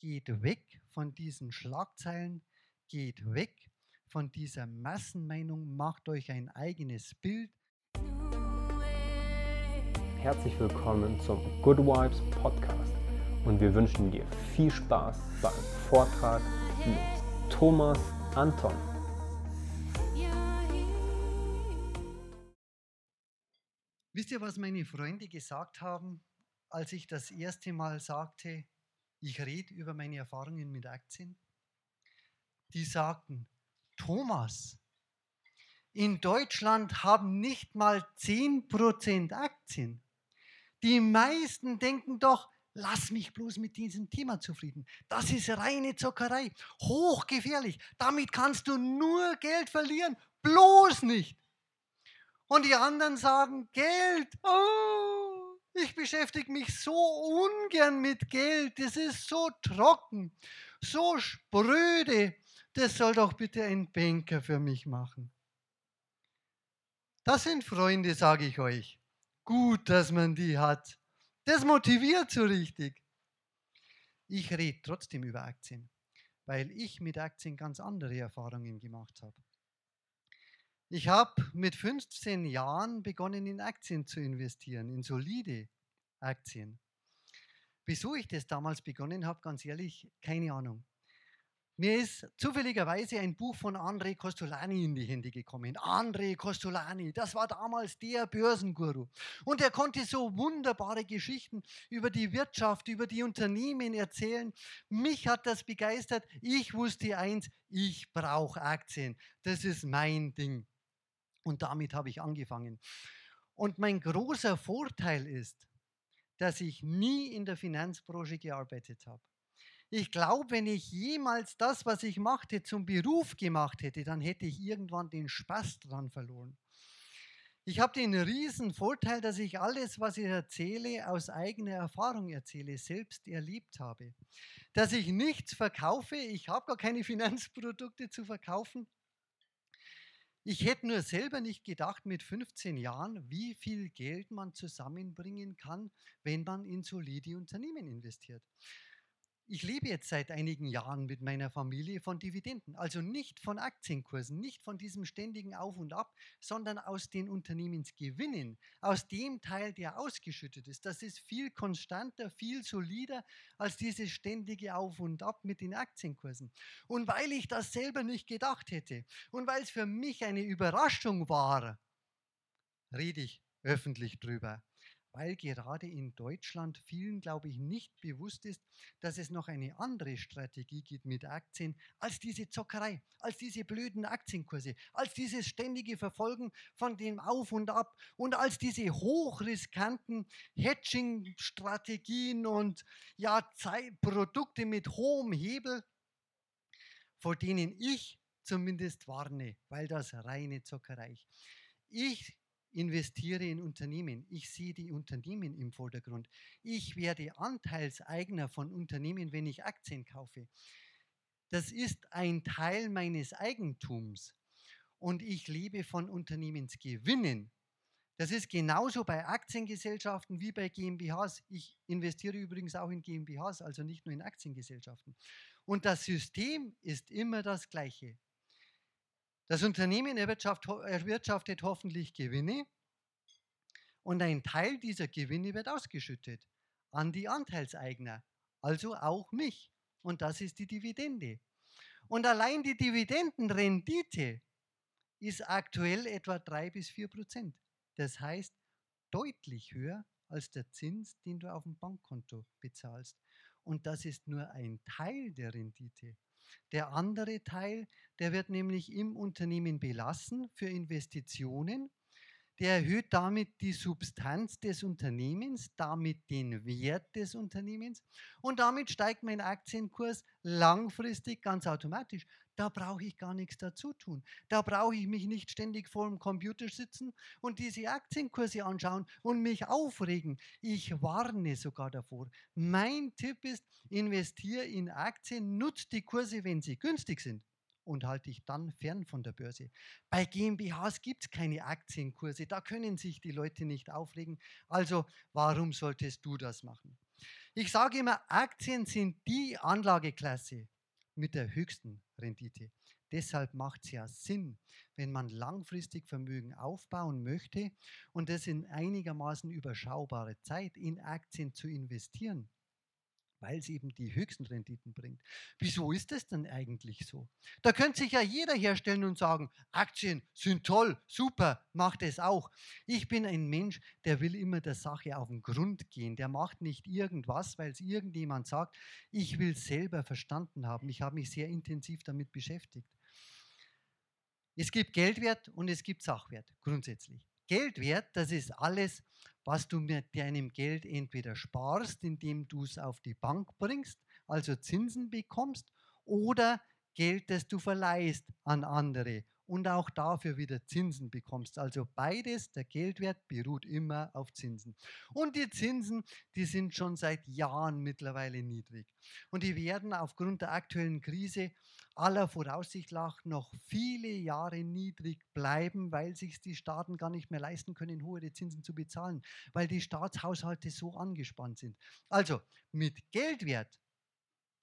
geht weg von diesen Schlagzeilen, geht weg von dieser Massenmeinung, macht euch ein eigenes Bild. Herzlich willkommen zum Good Vibes Podcast und wir wünschen dir viel Spaß beim Vortrag mit Thomas Anton. Wisst ihr, was meine Freunde gesagt haben, als ich das erste Mal sagte, ich rede über meine Erfahrungen mit Aktien? Die sagten, Thomas, in Deutschland haben nicht mal 10% Aktien. Die meisten denken doch, lass mich bloß mit diesem Thema zufrieden. Das ist reine Zockerei, hochgefährlich. Damit kannst du nur Geld verlieren, bloß nicht. Und die anderen sagen, Geld, oh, ich beschäftige mich so ungern mit Geld, das ist so trocken, so spröde, das soll doch bitte ein Banker für mich machen. Das sind Freunde, sage ich euch. Gut, dass man die hat. Das motiviert so richtig. Ich rede trotzdem über Aktien, weil ich mit Aktien ganz andere Erfahrungen gemacht habe. Ich habe mit 15 Jahren begonnen, in Aktien zu investieren, in solide Aktien. Wieso ich das damals begonnen habe, ganz ehrlich, keine Ahnung. Mir ist zufälligerweise ein Buch von André Costolani in die Hände gekommen. André Costolani, das war damals der Börsenguru. Und er konnte so wunderbare Geschichten über die Wirtschaft, über die Unternehmen erzählen. Mich hat das begeistert. Ich wusste eins, ich brauche Aktien. Das ist mein Ding. Und damit habe ich angefangen. Und mein großer Vorteil ist, dass ich nie in der Finanzbranche gearbeitet habe. Ich glaube, wenn ich jemals das, was ich machte, zum Beruf gemacht hätte, dann hätte ich irgendwann den Spaß dran verloren. Ich habe den riesen Vorteil, dass ich alles, was ich erzähle, aus eigener Erfahrung erzähle, selbst erlebt habe. Dass ich nichts verkaufe, ich habe gar keine Finanzprodukte zu verkaufen, ich hätte nur selber nicht gedacht mit 15 Jahren, wie viel Geld man zusammenbringen kann, wenn man in solide Unternehmen investiert. Ich lebe jetzt seit einigen Jahren mit meiner Familie von Dividenden, also nicht von Aktienkursen, nicht von diesem ständigen Auf und Ab, sondern aus den Unternehmensgewinnen, aus dem Teil, der ausgeschüttet ist. Das ist viel konstanter, viel solider als dieses ständige Auf und Ab mit den Aktienkursen. Und weil ich das selber nicht gedacht hätte und weil es für mich eine Überraschung war, rede ich öffentlich drüber weil gerade in Deutschland vielen, glaube ich, nicht bewusst ist, dass es noch eine andere Strategie gibt mit Aktien als diese Zockerei, als diese blöden Aktienkurse, als dieses ständige Verfolgen von dem Auf und Ab und als diese hochriskanten Hedging-Strategien und ja, Produkte mit hohem Hebel, vor denen ich zumindest warne, weil das reine Zockerei. Ich investiere in Unternehmen. Ich sehe die Unternehmen im Vordergrund. Ich werde Anteilseigner von Unternehmen, wenn ich Aktien kaufe. Das ist ein Teil meines Eigentums. Und ich lebe von Unternehmensgewinnen. Das ist genauso bei Aktiengesellschaften wie bei GmbHs. Ich investiere übrigens auch in GmbHs, also nicht nur in Aktiengesellschaften. Und das System ist immer das gleiche. Das Unternehmen erwirtschaftet hoffentlich Gewinne und ein Teil dieser Gewinne wird ausgeschüttet an die Anteilseigner, also auch mich. Und das ist die Dividende. Und allein die Dividendenrendite ist aktuell etwa 3 bis 4 Prozent. Das heißt deutlich höher als der Zins, den du auf dem Bankkonto bezahlst. Und das ist nur ein Teil der Rendite. Der andere Teil, der wird nämlich im Unternehmen belassen für Investitionen. Der erhöht damit die Substanz des Unternehmens, damit den Wert des Unternehmens und damit steigt mein Aktienkurs langfristig ganz automatisch. Da brauche ich gar nichts dazu tun. Da brauche ich mich nicht ständig vor dem Computer sitzen und diese Aktienkurse anschauen und mich aufregen. Ich warne sogar davor. Mein Tipp ist, investiere in Aktien, nutzt die Kurse, wenn sie günstig sind und halte dich dann fern von der Börse. Bei GmbHs gibt es keine Aktienkurse, da können sich die Leute nicht aufregen. Also warum solltest du das machen? Ich sage immer, Aktien sind die Anlageklasse mit der höchsten Rendite. Deshalb macht es ja Sinn, wenn man langfristig Vermögen aufbauen möchte und das in einigermaßen überschaubarer Zeit in Aktien zu investieren weil es eben die höchsten Renditen bringt. Wieso ist das denn eigentlich so? Da könnte sich ja jeder herstellen und sagen, Aktien sind toll, super, macht es auch. Ich bin ein Mensch, der will immer der Sache auf den Grund gehen. Der macht nicht irgendwas, weil es irgendjemand sagt. Ich will es selber verstanden haben. Ich habe mich sehr intensiv damit beschäftigt. Es gibt Geldwert und es gibt Sachwert, grundsätzlich. Geldwert, das ist alles, was du mit deinem Geld entweder sparst, indem du es auf die Bank bringst, also Zinsen bekommst, oder Geld, das du verleihst an andere und auch dafür wieder Zinsen bekommst. Also beides, der Geldwert beruht immer auf Zinsen. Und die Zinsen, die sind schon seit Jahren mittlerweile niedrig. Und die werden aufgrund der aktuellen Krise aller Voraussicht nach noch viele Jahre niedrig bleiben, weil sich die Staaten gar nicht mehr leisten können, hohe Zinsen zu bezahlen, weil die Staatshaushalte so angespannt sind. Also mit Geldwert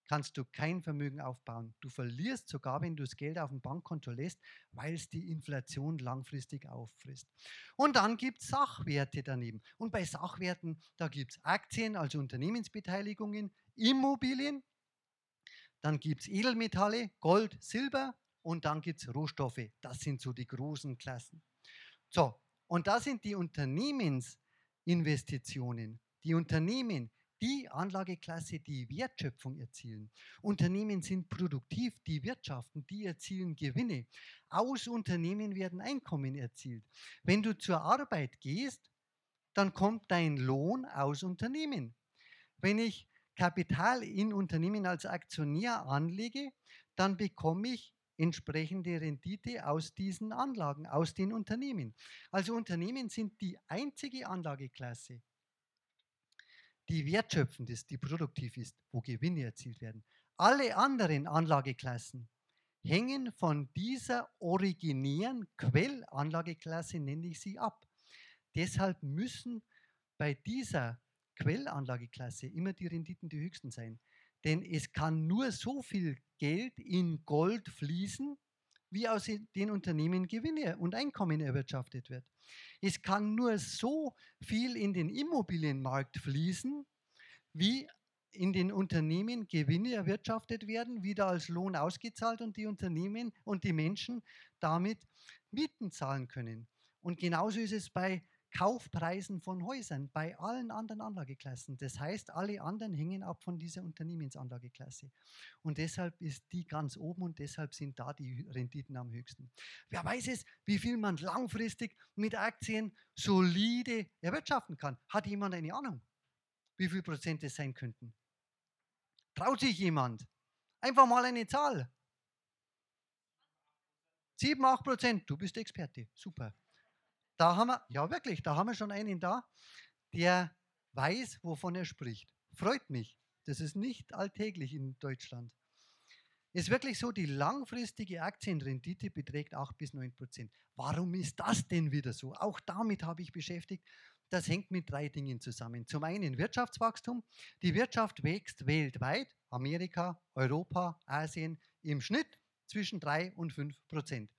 kannst du kein Vermögen aufbauen. Du verlierst sogar, wenn du das Geld auf dem Bankkonto lässt, weil es die Inflation langfristig auffrisst. Und dann gibt es Sachwerte daneben. Und bei Sachwerten, da gibt es Aktien, also Unternehmensbeteiligungen, Immobilien, dann gibt es Edelmetalle, Gold, Silber und dann gibt es Rohstoffe. Das sind so die großen Klassen. So, und da sind die Unternehmensinvestitionen. Die Unternehmen, die Anlageklasse, die Wertschöpfung erzielen. Unternehmen sind produktiv, die wirtschaften, die erzielen Gewinne. Aus Unternehmen werden Einkommen erzielt. Wenn du zur Arbeit gehst, dann kommt dein Lohn aus Unternehmen. Wenn ich Kapital in Unternehmen als Aktionär anlege, dann bekomme ich entsprechende Rendite aus diesen Anlagen, aus den Unternehmen. Also Unternehmen sind die einzige Anlageklasse, die wertschöpfend ist, die produktiv ist, wo Gewinne erzielt werden. Alle anderen Anlageklassen hängen von dieser originären Quellanlageklasse, nenne ich sie, ab. Deshalb müssen bei dieser Quellanlageklasse immer die Renditen die höchsten sein. Denn es kann nur so viel Geld in Gold fließen, wie aus den Unternehmen Gewinne und Einkommen erwirtschaftet wird. Es kann nur so viel in den Immobilienmarkt fließen, wie in den Unternehmen Gewinne erwirtschaftet werden, wieder als Lohn ausgezahlt und die Unternehmen und die Menschen damit Mieten zahlen können. Und genauso ist es bei Kaufpreisen von Häusern bei allen anderen Anlageklassen. Das heißt, alle anderen hängen ab von dieser Unternehmensanlageklasse. Und deshalb ist die ganz oben und deshalb sind da die Renditen am höchsten. Wer weiß es, wie viel man langfristig mit Aktien solide erwirtschaften kann? Hat jemand eine Ahnung, wie viel Prozent es sein könnten? Traut sich jemand? Einfach mal eine Zahl. 7, 8 Prozent. Du bist Experte. Super. Da haben wir, ja wirklich, da haben wir schon einen da, der weiß, wovon er spricht. Freut mich. Das ist nicht alltäglich in Deutschland. Ist wirklich so, die langfristige Aktienrendite beträgt 8 bis 9 Prozent. Warum ist das denn wieder so? Auch damit habe ich beschäftigt. Das hängt mit drei Dingen zusammen. Zum einen Wirtschaftswachstum. Die Wirtschaft wächst weltweit, Amerika, Europa, Asien, im Schnitt zwischen 3 und 5 Prozent.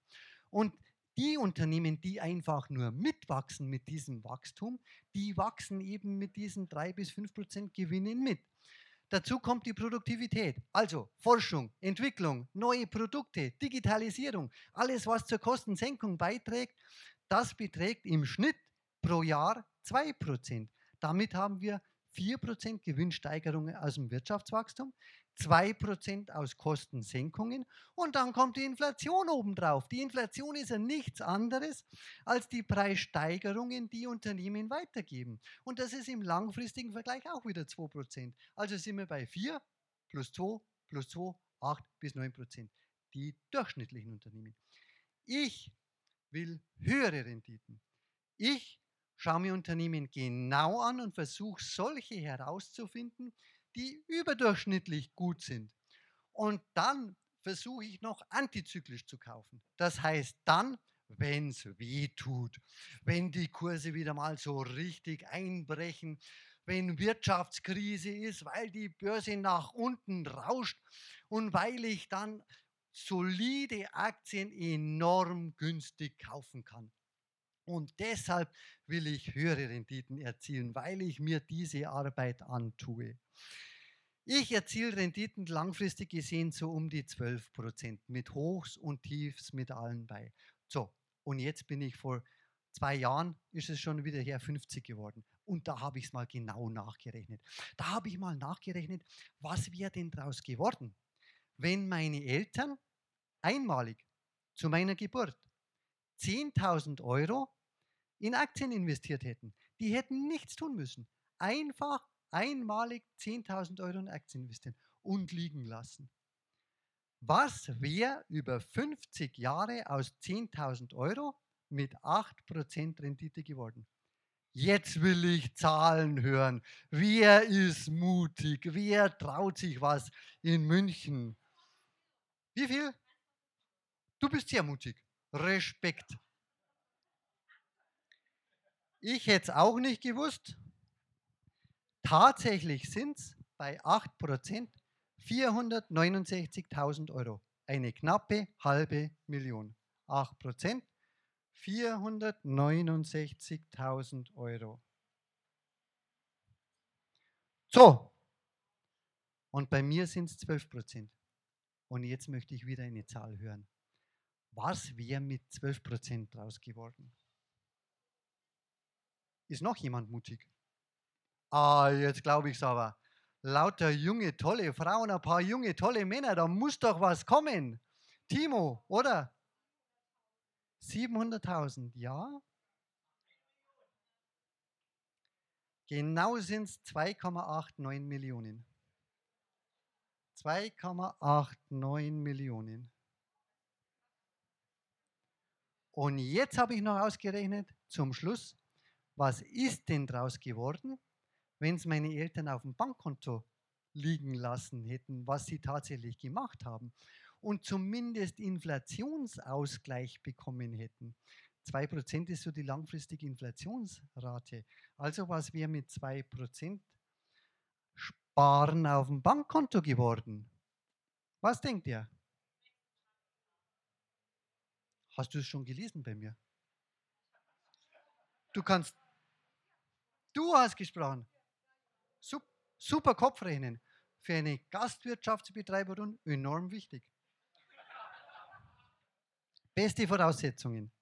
Und die Unternehmen, die einfach nur mitwachsen mit diesem Wachstum, die wachsen eben mit diesen drei bis fünf Prozent Gewinnen mit. Dazu kommt die Produktivität, also Forschung, Entwicklung, neue Produkte, Digitalisierung, alles, was zur Kostensenkung beiträgt, das beträgt im Schnitt pro Jahr 2%. Damit haben wir 4% Gewinnsteigerungen aus dem Wirtschaftswachstum, 2% aus Kostensenkungen und dann kommt die Inflation obendrauf. Die Inflation ist ja nichts anderes als die Preissteigerungen, die Unternehmen weitergeben. Und das ist im langfristigen Vergleich auch wieder 2%. Also sind wir bei 4 plus 2 plus 2, 8 bis 9%. Die durchschnittlichen Unternehmen. Ich will höhere Renditen. Ich schaue mir Unternehmen genau an und versuche solche herauszufinden, die überdurchschnittlich gut sind. Und dann versuche ich noch antizyklisch zu kaufen. Das heißt dann, wenn es weh tut, wenn die Kurse wieder mal so richtig einbrechen, wenn Wirtschaftskrise ist, weil die Börse nach unten rauscht und weil ich dann solide Aktien enorm günstig kaufen kann. Und deshalb will ich höhere Renditen erzielen, weil ich mir diese Arbeit antue. Ich erziele Renditen langfristig gesehen so um die 12 Prozent mit Hochs und Tiefs mit allen bei. So, und jetzt bin ich vor zwei Jahren, ist es schon wieder her 50 geworden. Und da habe ich es mal genau nachgerechnet. Da habe ich mal nachgerechnet, was wäre denn daraus geworden, wenn meine Eltern einmalig zu meiner Geburt 10.000 Euro in Aktien investiert hätten. Die hätten nichts tun müssen. Einfach einmalig 10.000 Euro in Aktien investieren und liegen lassen. Was wäre über 50 Jahre aus 10.000 Euro mit 8% Rendite geworden? Jetzt will ich Zahlen hören. Wer ist mutig? Wer traut sich was in München? Wie viel? Du bist sehr mutig. Respekt. Ich hätte es auch nicht gewusst. Tatsächlich sind es bei 8% 469.000 Euro. Eine knappe halbe Million. 8%, 469.000 Euro. So, und bei mir sind es 12%. Und jetzt möchte ich wieder eine Zahl hören. Was wäre mit 12% draus geworden? Ist noch jemand mutig? Ah, jetzt glaube ich es aber. Lauter junge, tolle Frauen, ein paar junge, tolle Männer, da muss doch was kommen. Timo, oder? 700.000, ja? Genau sind es 2,89 Millionen. 2,89 Millionen. Und jetzt habe ich noch ausgerechnet, zum Schluss, was ist denn draus geworden, wenn es meine Eltern auf dem Bankkonto liegen lassen hätten, was sie tatsächlich gemacht haben und zumindest Inflationsausgleich bekommen hätten. 2% ist so die langfristige Inflationsrate. Also was wäre mit 2% Sparen auf dem Bankkonto geworden? Was denkt ihr? Hast du es schon gelesen bei mir? Du kannst, du hast gesprochen. Super Kopfrechnen. Für eine Gastwirtschaftsbetreiberin enorm wichtig. Beste Voraussetzungen.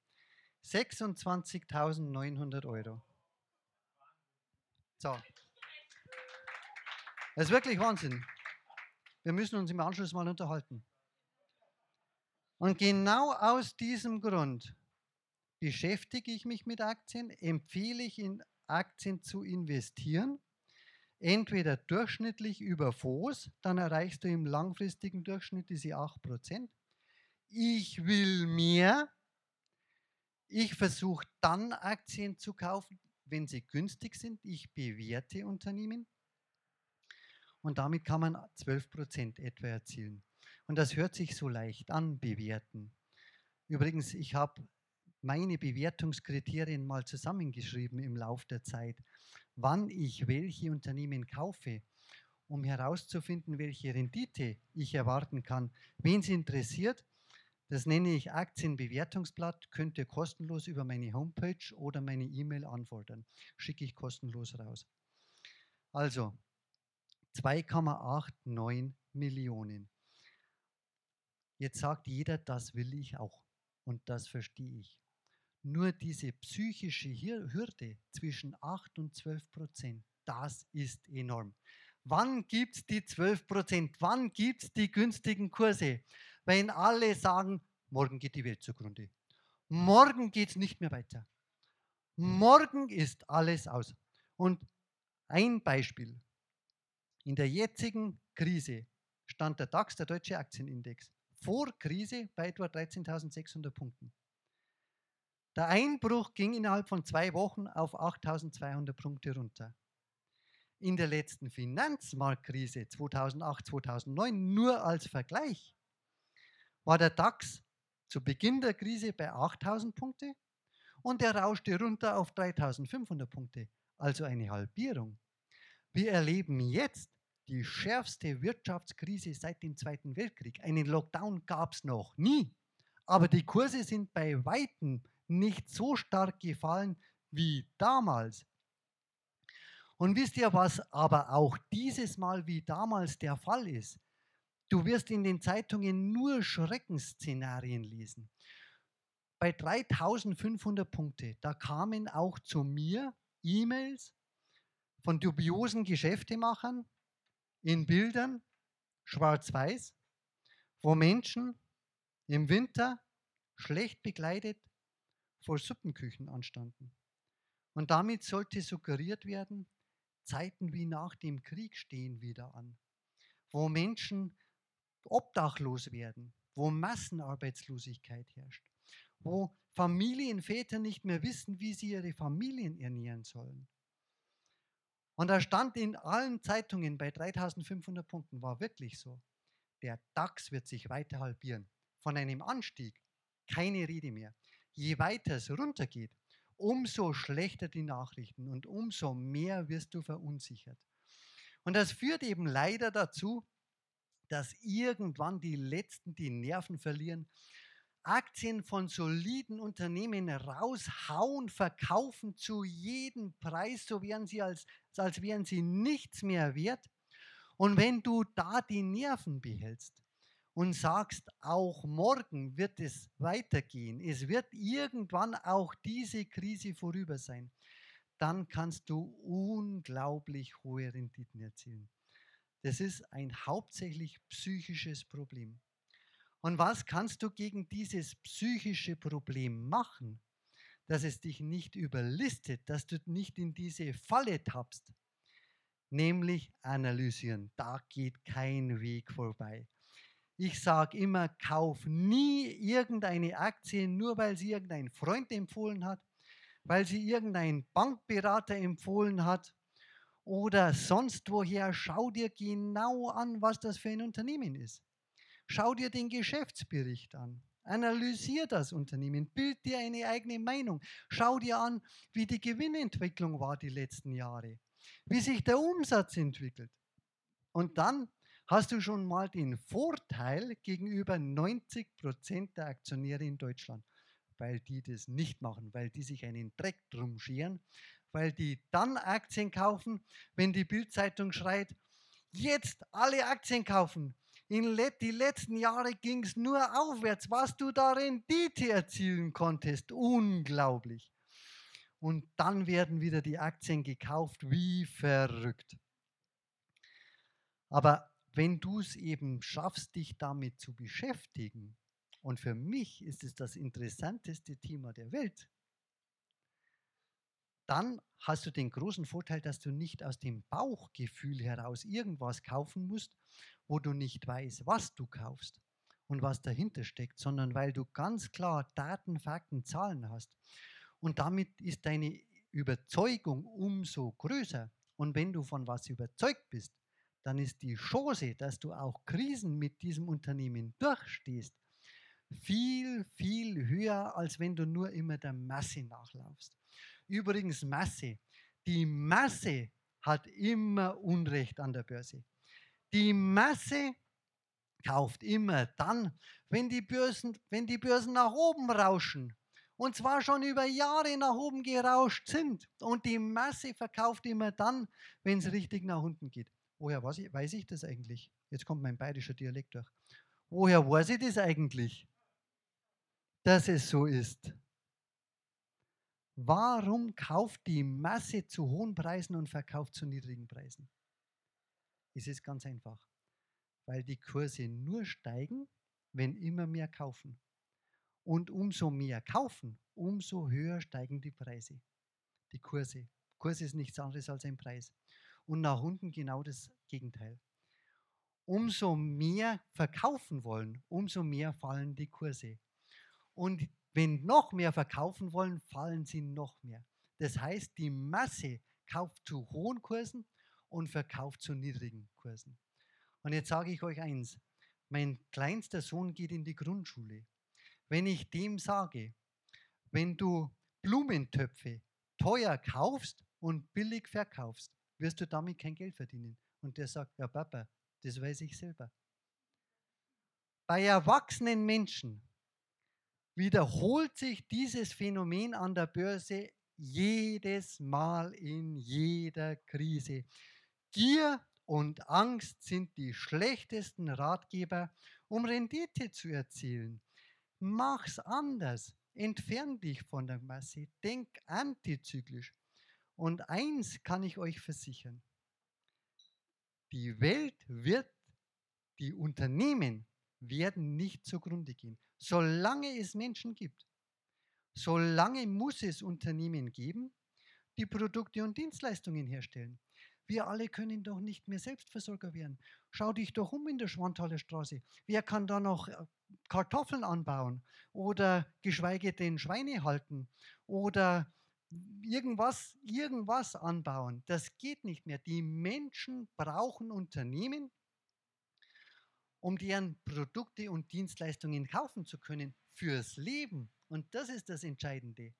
26.900 Euro. So. Das ist wirklich Wahnsinn. Wir müssen uns im Anschluss mal unterhalten. Und genau aus diesem Grund beschäftige ich mich mit Aktien, empfehle ich in Aktien zu investieren entweder durchschnittlich über Fonds, dann erreichst du im langfristigen Durchschnitt diese 8%. Ich will mehr. Ich versuche dann Aktien zu kaufen, wenn sie günstig sind. Ich bewerte Unternehmen. Und damit kann man 12% etwa erzielen. Und das hört sich so leicht an, bewerten. Übrigens, ich habe meine Bewertungskriterien mal zusammengeschrieben im Laufe der Zeit wann ich welche Unternehmen kaufe, um herauszufinden, welche Rendite ich erwarten kann. Wen es interessiert, das nenne ich Aktienbewertungsblatt, könnt ihr kostenlos über meine Homepage oder meine E-Mail anfordern. Schicke ich kostenlos raus. Also 2,89 Millionen. Jetzt sagt jeder, das will ich auch. Und das verstehe ich. Nur diese psychische Hürde zwischen 8 und 12 Prozent, das ist enorm. Wann gibt es die 12 Prozent? Wann gibt es die günstigen Kurse? Wenn alle sagen, morgen geht die Welt zugrunde. Morgen geht es nicht mehr weiter. Morgen ist alles aus. Und ein Beispiel. In der jetzigen Krise stand der DAX, der deutsche Aktienindex, vor Krise bei etwa 13.600 Punkten. Der Einbruch ging innerhalb von zwei Wochen auf 8200 Punkte runter. In der letzten Finanzmarktkrise 2008, 2009, nur als Vergleich, war der DAX zu Beginn der Krise bei 8000 Punkte und er rauschte runter auf 3500 Punkte, also eine Halbierung. Wir erleben jetzt die schärfste Wirtschaftskrise seit dem Zweiten Weltkrieg. Einen Lockdown gab es noch nie. Aber die Kurse sind bei weitem nicht so stark gefallen wie damals. Und wisst ihr, was aber auch dieses Mal wie damals der Fall ist? Du wirst in den Zeitungen nur Schreckensszenarien lesen. Bei 3500 Punkte, da kamen auch zu mir E-Mails von dubiosen Geschäftemachern in Bildern, schwarz-weiß, wo Menschen im Winter schlecht bekleidet vor Suppenküchen anstanden. Und damit sollte suggeriert werden, Zeiten wie nach dem Krieg stehen wieder an, wo Menschen obdachlos werden, wo Massenarbeitslosigkeit herrscht, wo Familienväter nicht mehr wissen, wie sie ihre Familien ernähren sollen. Und da stand in allen Zeitungen bei 3500 Punkten, war wirklich so, der DAX wird sich weiter halbieren. Von einem Anstieg keine Rede mehr. Je weiter es runtergeht, umso schlechter die Nachrichten und umso mehr wirst du verunsichert. Und das führt eben leider dazu, dass irgendwann die Letzten die Nerven verlieren, Aktien von soliden Unternehmen raushauen, verkaufen zu jedem Preis, so wären sie als, als wären sie nichts mehr wert. Und wenn du da die Nerven behältst, und sagst, auch morgen wird es weitergehen, es wird irgendwann auch diese Krise vorüber sein, dann kannst du unglaublich hohe Renditen erzielen. Das ist ein hauptsächlich psychisches Problem. Und was kannst du gegen dieses psychische Problem machen, dass es dich nicht überlistet, dass du nicht in diese Falle tappst? Nämlich analysieren. Da geht kein Weg vorbei. Ich sage immer, kauf nie irgendeine Aktie, nur weil sie irgendein Freund empfohlen hat, weil sie irgendein Bankberater empfohlen hat oder sonst woher. Schau dir genau an, was das für ein Unternehmen ist. Schau dir den Geschäftsbericht an. Analysier das Unternehmen, bild dir eine eigene Meinung. Schau dir an, wie die Gewinnentwicklung war die letzten Jahre, wie sich der Umsatz entwickelt. Und dann hast du schon mal den Vorteil gegenüber 90 Prozent der Aktionäre in Deutschland, weil die das nicht machen, weil die sich einen Dreck drum scheren, weil die dann Aktien kaufen, wenn die Bildzeitung schreit, jetzt alle Aktien kaufen. In die letzten Jahre ging es nur aufwärts, was du da Rendite erzielen konntest. Unglaublich. Und dann werden wieder die Aktien gekauft wie verrückt. Aber wenn du es eben schaffst, dich damit zu beschäftigen, und für mich ist es das interessanteste Thema der Welt, dann hast du den großen Vorteil, dass du nicht aus dem Bauchgefühl heraus irgendwas kaufen musst, wo du nicht weißt, was du kaufst und was dahinter steckt, sondern weil du ganz klar Daten, Fakten, Zahlen hast. Und damit ist deine Überzeugung umso größer. Und wenn du von was überzeugt bist, dann ist die Chance, dass du auch Krisen mit diesem Unternehmen durchstehst, viel, viel höher, als wenn du nur immer der Masse nachlaufst. Übrigens Masse. Die Masse hat immer Unrecht an der Börse. Die Masse kauft immer dann, wenn die Börsen, wenn die Börsen nach oben rauschen. Und zwar schon über Jahre nach oben gerauscht sind. Und die Masse verkauft immer dann, wenn es richtig nach unten geht. Woher weiß ich, weiß ich das eigentlich? Jetzt kommt mein bayerischer Dialekt durch. Woher weiß ich das eigentlich, dass es so ist? Warum kauft die Masse zu hohen Preisen und verkauft zu niedrigen Preisen? Es ist ganz einfach, weil die Kurse nur steigen, wenn immer mehr kaufen. Und umso mehr kaufen, umso höher steigen die Preise, die Kurse. Kurs ist nichts anderes als ein Preis und nach unten genau das Gegenteil. Umso mehr verkaufen wollen, umso mehr fallen die Kurse. Und wenn noch mehr verkaufen wollen, fallen sie noch mehr. Das heißt, die Masse kauft zu hohen Kursen und verkauft zu niedrigen Kursen. Und jetzt sage ich euch eins, mein kleinster Sohn geht in die Grundschule. Wenn ich dem sage, wenn du Blumentöpfe teuer kaufst und billig verkaufst, wirst du damit kein Geld verdienen. Und der sagt, ja Papa, das weiß ich selber. Bei erwachsenen Menschen wiederholt sich dieses Phänomen an der Börse jedes Mal in jeder Krise. Gier und Angst sind die schlechtesten Ratgeber, um Rendite zu erzielen. Mach's anders. Entfern dich von der Masse. Denk antizyklisch. Und eins kann ich euch versichern. Die Welt wird, die Unternehmen werden nicht zugrunde gehen. Solange es Menschen gibt, solange muss es Unternehmen geben, die Produkte und Dienstleistungen herstellen. Wir alle können doch nicht mehr Selbstversorger werden. Schau dich doch um in der Schwanthaler Straße. Wer kann da noch äh, Kartoffeln anbauen oder geschweige denn Schweine halten oder irgendwas, irgendwas anbauen? Das geht nicht mehr. Die Menschen brauchen Unternehmen, um deren Produkte und Dienstleistungen kaufen zu können fürs Leben. Und das ist das Entscheidende.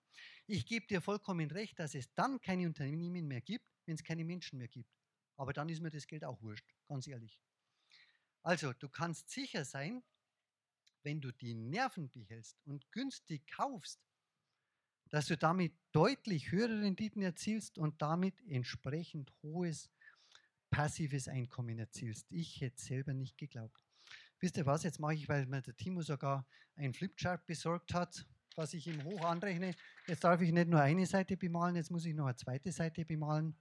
Ich gebe dir vollkommen recht, dass es dann keine Unternehmen mehr gibt, wenn es keine Menschen mehr gibt. Aber dann ist mir das Geld auch wurscht, ganz ehrlich. Also, du kannst sicher sein, wenn du die Nerven behältst und günstig kaufst, dass du damit deutlich höhere Renditen erzielst und damit entsprechend hohes passives Einkommen erzielst. Ich hätte selber nicht geglaubt. Wisst ihr was, jetzt mache ich, weil mir der Timo sogar ein Flipchart besorgt hat, was ich ihm hoch anrechne. Jetzt darf ich nicht nur eine Seite bemalen, jetzt muss ich noch eine zweite Seite bemalen.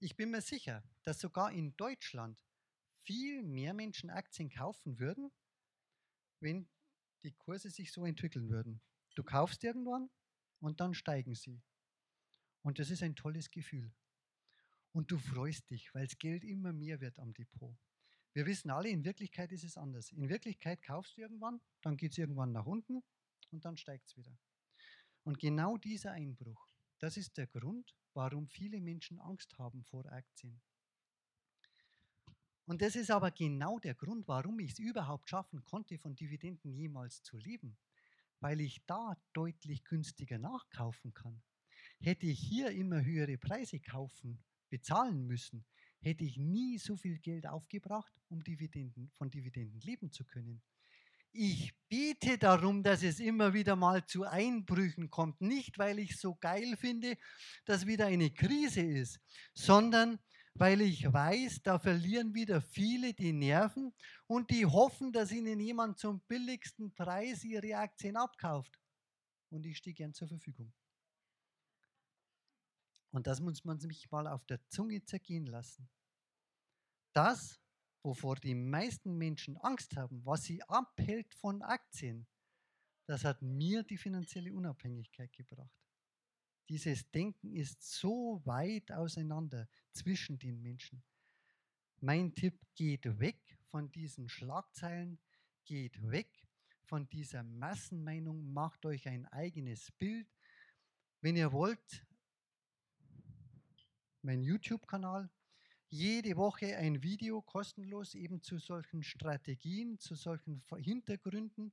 Ich bin mir sicher, dass sogar in Deutschland viel mehr Menschen Aktien kaufen würden, wenn die Kurse sich so entwickeln würden. Du kaufst irgendwann und dann steigen sie. Und das ist ein tolles Gefühl. Und du freust dich, weil das Geld immer mehr wird am Depot. Wir wissen alle, in Wirklichkeit ist es anders. In Wirklichkeit kaufst du irgendwann, dann geht es irgendwann nach unten und dann steigt es wieder. Und genau dieser Einbruch, das ist der Grund, warum viele Menschen Angst haben vor Aktien. Und das ist aber genau der Grund, warum ich es überhaupt schaffen konnte, von Dividenden jemals zu leben, weil ich da deutlich günstiger nachkaufen kann. Hätte ich hier immer höhere Preise kaufen bezahlen müssen, hätte ich nie so viel Geld aufgebracht, um Dividenden, von Dividenden leben zu können. Ich bete darum, dass es immer wieder mal zu Einbrüchen kommt. Nicht, weil ich so geil finde, dass wieder eine Krise ist, sondern weil ich weiß, da verlieren wieder viele die Nerven und die hoffen, dass ihnen jemand zum billigsten Preis ihre Aktien abkauft. Und ich stehe gern zur Verfügung. Und das muss man sich mal auf der Zunge zergehen lassen. Das, wovor die meisten Menschen Angst haben, was sie abhält von Aktien, das hat mir die finanzielle Unabhängigkeit gebracht. Dieses Denken ist so weit auseinander zwischen den Menschen. Mein Tipp geht weg von diesen Schlagzeilen, geht weg von dieser Massenmeinung, macht euch ein eigenes Bild. Wenn ihr wollt, mein YouTube-Kanal. Jede Woche ein Video kostenlos eben zu solchen Strategien, zu solchen Hintergründen.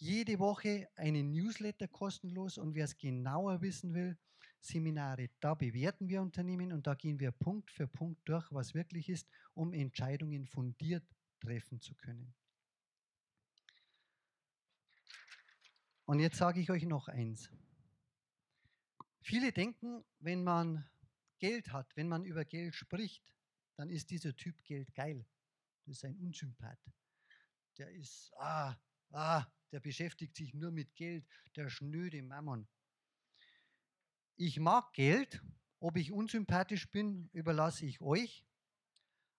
Jede Woche einen Newsletter kostenlos und wer es genauer wissen will, Seminare, da bewerten wir Unternehmen und da gehen wir Punkt für Punkt durch, was wirklich ist, um Entscheidungen fundiert treffen zu können. Und jetzt sage ich euch noch eins. Viele denken, wenn man Geld hat, wenn man über Geld spricht, dann ist dieser Typ Geld geil. Das ist ein Unsympath. Der ist, ah, ah, der beschäftigt sich nur mit Geld, der schnöde Mammon. Ich mag Geld, ob ich unsympathisch bin, überlasse ich euch,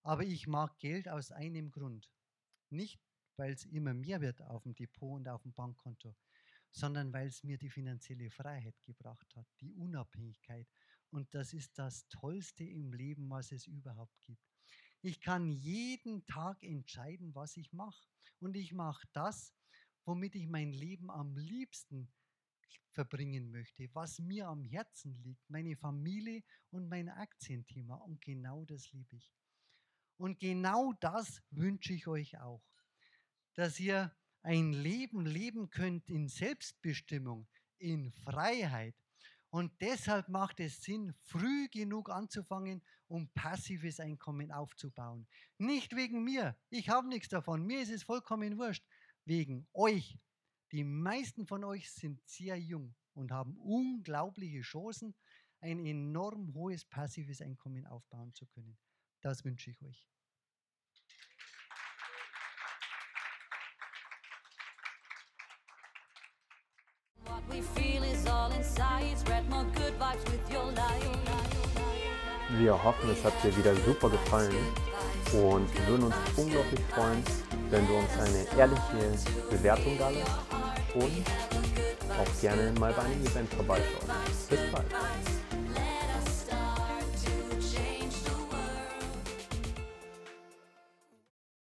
aber ich mag Geld aus einem Grund. Nicht, weil es immer mehr wird auf dem Depot und auf dem Bankkonto, sondern weil es mir die finanzielle Freiheit gebracht hat, die Unabhängigkeit und das ist das Tollste im Leben, was es überhaupt gibt. Ich kann jeden Tag entscheiden, was ich mache. Und ich mache das, womit ich mein Leben am liebsten verbringen möchte, was mir am Herzen liegt, meine Familie und mein Aktienthema. Und genau das liebe ich. Und genau das wünsche ich euch auch, dass ihr ein Leben leben könnt in Selbstbestimmung, in Freiheit. Und deshalb macht es Sinn, früh genug anzufangen, um passives Einkommen aufzubauen. Nicht wegen mir, ich habe nichts davon, mir ist es vollkommen wurscht, wegen euch. Die meisten von euch sind sehr jung und haben unglaubliche Chancen, ein enorm hohes passives Einkommen aufbauen zu können. Das wünsche ich euch. Wir hoffen, es hat dir wieder super gefallen und wir würden uns unglaublich freuen, wenn du uns eine ehrliche Bewertung da lässt und auch gerne mal bei einem Event vorbeischaust. Bis bald.